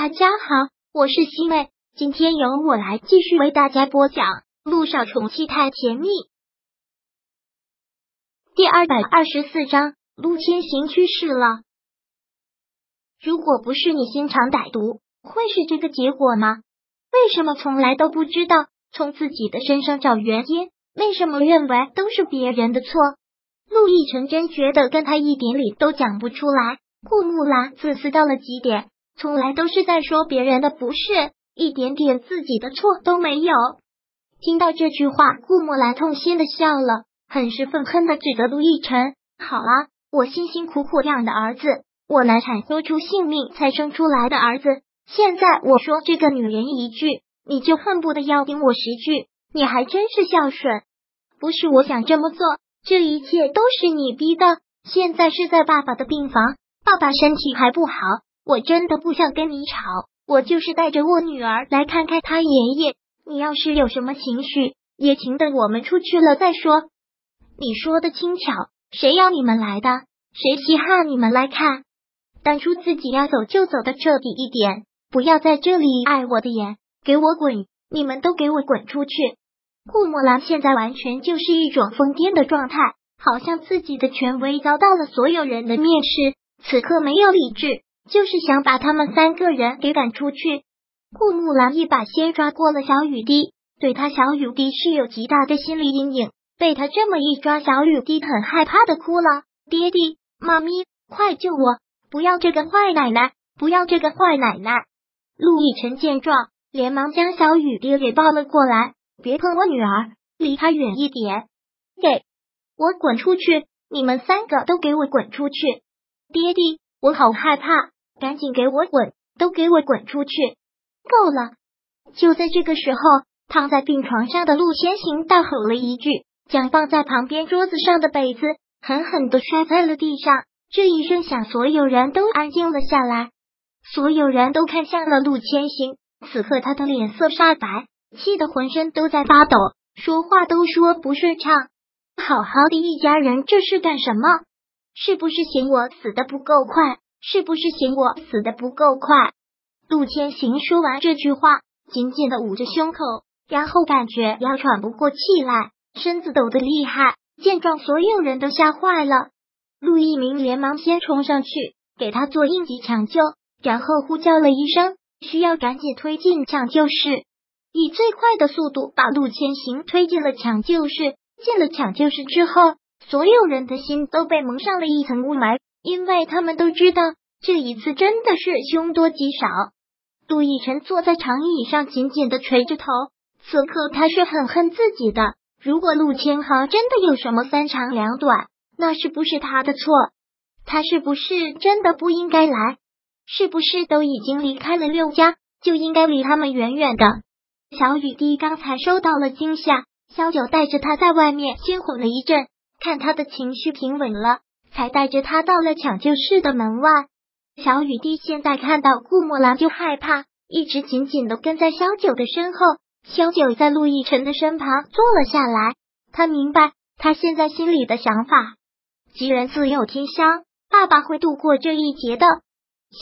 大家好，我是西妹，今天由我来继续为大家播讲《陆少宠妻太甜蜜》第二百二十四章。陆千行去世了。如果不是你心肠歹毒，会是这个结果吗？为什么从来都不知道从自己的身上找原因？为什么认为都是别人的错？陆亦辰真觉得跟他一点理都讲不出来。顾木兰自私到了极点。从来都是在说别人的不是，一点点自己的错都没有。听到这句话，顾墨兰痛心的笑了，很是愤恨的指着陆亦辰：“好啊，我辛辛苦苦养的儿子，我难产说出性命才生出来的儿子，现在我说这个女人一句，你就恨不得要顶我十句，你还真是孝顺。不是我想这么做，这一切都是你逼的。现在是在爸爸的病房，爸爸身体还不好。”我真的不想跟你吵，我就是带着我女儿来看看他爷爷。你要是有什么情绪，也请等我们出去了再说。你说的轻巧，谁要你们来的？谁稀罕你们来看？当初自己要走就走的彻底一点，不要在这里碍我的眼，给我滚！你们都给我滚出去！顾墨兰现在完全就是一种疯癫的状态，好像自己的权威遭到了所有人的蔑视，此刻没有理智。就是想把他们三个人给赶出去。顾木兰一把先抓过了小雨滴，对他小雨滴是有极大的心理阴影。被他这么一抓，小雨滴很害怕的哭了：“爹地，妈咪，快救我！不要这个坏奶奶，不要这个坏奶奶！”陆亦辰见状，连忙将小雨滴给抱了过来：“别碰我女儿，离她远一点！给我滚出去！你们三个都给我滚出去！爹地，我好害怕！”赶紧给我滚！都给我滚出去！够了！就在这个时候，躺在病床上的陆先行大吼了一句，将放在旁边桌子上的杯子狠狠的摔在了地上。这一声响，所有人都安静了下来，所有人都看向了陆千行。此刻他的脸色煞白，气得浑身都在发抖，说话都说不顺畅。好好的一家人，这是干什么？是不是嫌我死的不够快？是不是嫌我死的不够快？陆千行说完这句话，紧紧的捂着胸口，然后感觉要喘不过气来，身子抖得厉害。见状，所有人都吓坏了。陆一鸣连忙先冲上去给他做应急抢救，然后呼叫了医生，需要赶紧推进抢救室，以最快的速度把陆千行推进了抢救室。进了抢救室之后，所有人的心都被蒙上了一层雾霾。因为他们都知道这一次真的是凶多吉少。杜奕晨坐在长椅上，紧紧的垂着头。此刻他是很恨自己的。如果陆千行真的有什么三长两短，那是不是他的错？他是不是真的不应该来？是不是都已经离开了六家，就应该离他们远远的？小雨滴刚才受到了惊吓，萧九带着他在外面先哄了一阵，看他的情绪平稳了。才带着他到了抢救室的门外。小雨滴现在看到顾墨兰就害怕，一直紧紧的跟在萧九的身后。萧九在陆亦辰的身旁坐了下来，他明白他现在心里的想法。吉人自有天相，爸爸会度过这一劫的。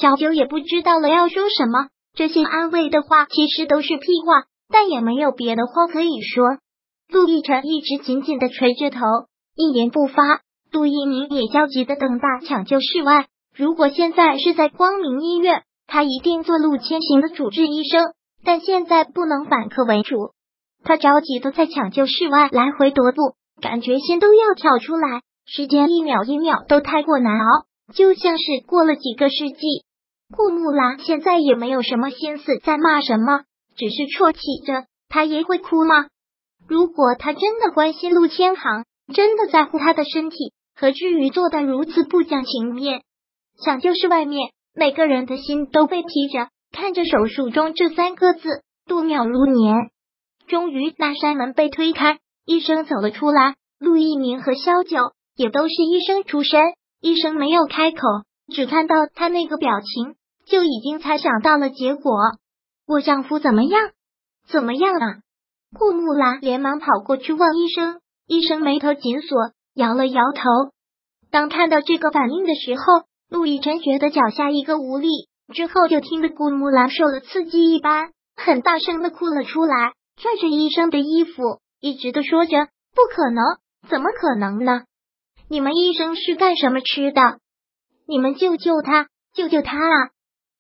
小九也不知道了要说什么，这些安慰的话其实都是屁话，但也没有别的话可以说。陆亦辰一直紧紧的垂着头，一言不发。杜一鸣也焦急的等待抢救室外。如果现在是在光明医院，他一定做陆千行的主治医生。但现在不能反客为主，他着急的在抢救室外来回踱步，感觉心都要跳出来。时间一秒一秒都太过难熬，就像是过了几个世纪。顾木兰现在也没有什么心思在骂什么，只是啜泣着。他也会哭吗？如果他真的关心陆千行，真的在乎他的身体。何至于做的如此不讲情面？抢救室外面，每个人的心都被提着，看着手术中这三个字，度秒如年。终于，那扇门被推开，医生走了出来。陆一鸣和萧九也都是医生出身，医生没有开口，只看到他那个表情，就已经猜想到了结果。我丈夫怎么样？怎么样啊？顾木兰连忙跑过去问医生，医生眉头紧锁。摇了摇头。当看到这个反应的时候，陆亦辰觉得脚下一个无力，之后就听得顾木兰受了刺激一般，很大声的哭了出来，拽着医生的衣服，一直的说着：“不可能，怎么可能呢？你们医生是干什么吃的？你们救救他，救救他啊！”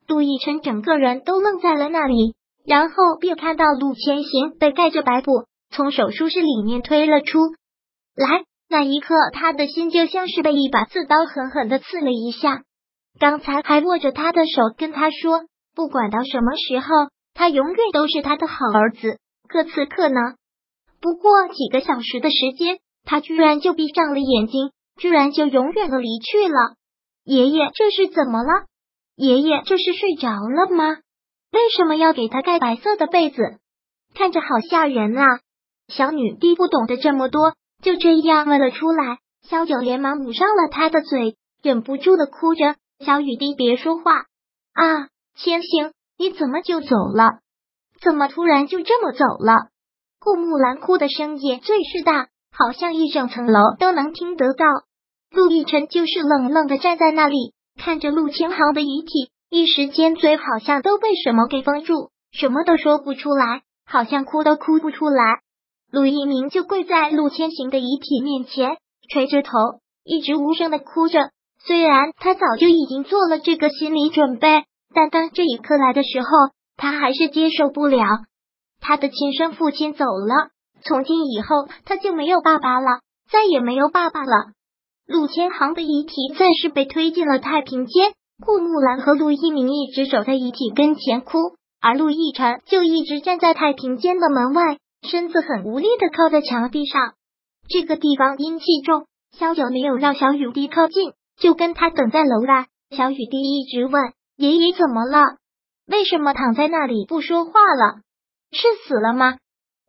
陆亦辰整个人都愣在了那里，然后便看到陆千行被盖着白布从手术室里面推了出来。那一刻，他的心就像是被一把刺刀狠狠的刺了一下。刚才还握着他的手，跟他说，不管到什么时候，他永远都是他的好儿子。可此刻呢？不过几个小时的时间，他居然就闭上了眼睛，居然就永远的离去了。爷爷，这是怎么了？爷爷，这是睡着了吗？为什么要给他盖白色的被子？看着好吓人啊！小女帝不懂得这么多。就这样问了出来，萧九连忙捂上了他的嘴，忍不住的哭着：“小雨滴，别说话啊！千行，你怎么就走了？怎么突然就这么走了？”顾木兰哭的声音最是大，好像一整层楼都能听得到。陆亦辰就是冷冷的站在那里，看着陆千行的遗体，一时间嘴好像都被什么给封住，什么都说不出来，好像哭都哭不出来。陆一鸣就跪在陆千行的遗体面前，垂着头，一直无声的哭着。虽然他早就已经做了这个心理准备，但当这一刻来的时候，他还是接受不了。他的亲生父亲走了，从今以后他就没有爸爸了，再也没有爸爸了。陆千行的遗体暂时被推进了太平间，顾木兰和陆一鸣一直守在遗体跟前哭，而陆亦辰就一直站在太平间的门外。身子很无力的靠在墙壁上，这个地方阴气重，萧九没有让小雨滴靠近，就跟他等在楼外。小雨滴一直问爷爷怎么了，为什么躺在那里不说话了？是死了吗？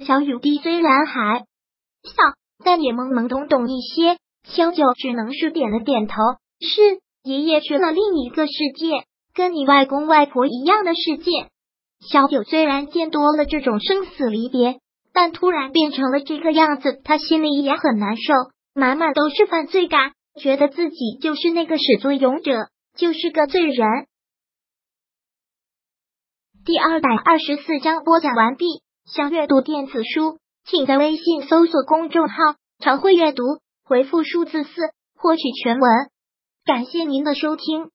小雨滴虽然还小，但也懵懵懂懂一些。萧九只能是点了点头，是爷爷去了另一个世界，跟你外公外婆一样的世界。小九虽然见多了这种生死离别。但突然变成了这个样子，他心里也很难受，满满都是犯罪感，觉得自己就是那个始作俑者，就是个罪人。第二百二十四章播讲完毕。想阅读电子书，请在微信搜索公众号“常会阅读”，回复数字四获取全文。感谢您的收听。